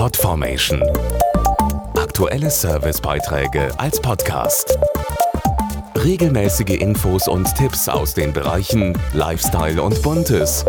Podformation. Aktuelle Servicebeiträge als Podcast. Regelmäßige Infos und Tipps aus den Bereichen Lifestyle und Buntes.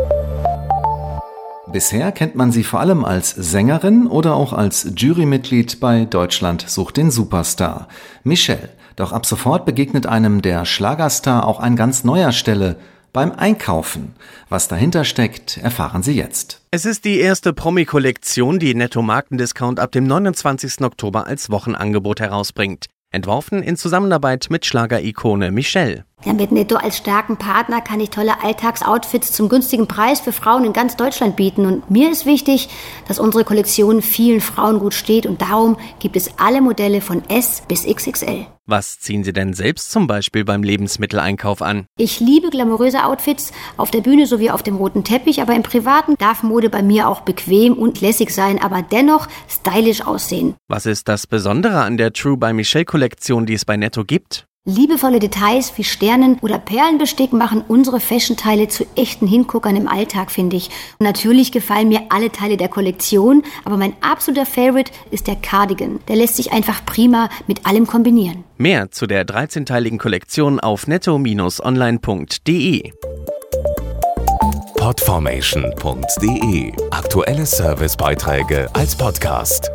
Bisher kennt man sie vor allem als Sängerin oder auch als Jurymitglied bei Deutschland sucht den Superstar. Michelle. Doch ab sofort begegnet einem der Schlagerstar auch an ganz neuer Stelle beim Einkaufen. Was dahinter steckt, erfahren Sie jetzt. Es ist die erste Promi-Kollektion, die Netto Markendiscount ab dem 29. Oktober als Wochenangebot herausbringt. Entworfen in Zusammenarbeit mit Schlagerikone Michelle. Ja, mit Netto als starken Partner kann ich tolle Alltagsoutfits zum günstigen Preis für Frauen in ganz Deutschland bieten. Und mir ist wichtig, dass unsere Kollektion vielen Frauen gut steht. Und darum gibt es alle Modelle von S bis XXL. Was ziehen Sie denn selbst zum Beispiel beim Lebensmitteleinkauf an? Ich liebe glamouröse Outfits auf der Bühne sowie auf dem roten Teppich, aber im Privaten darf Mode bei mir auch bequem und lässig sein, aber dennoch stylisch aussehen. Was ist das Besondere an der True by Michelle Kollektion, die es bei Netto gibt? Liebevolle Details wie Sternen oder Perlenbestick machen unsere Fashion-Teile zu echten Hinguckern im Alltag, finde ich. Und natürlich gefallen mir alle Teile der Kollektion, aber mein absoluter Favorite ist der Cardigan. Der lässt sich einfach prima mit allem kombinieren. Mehr zu der 13-teiligen Kollektion auf netto-online.de. Podformation.de Aktuelle Servicebeiträge als Podcast.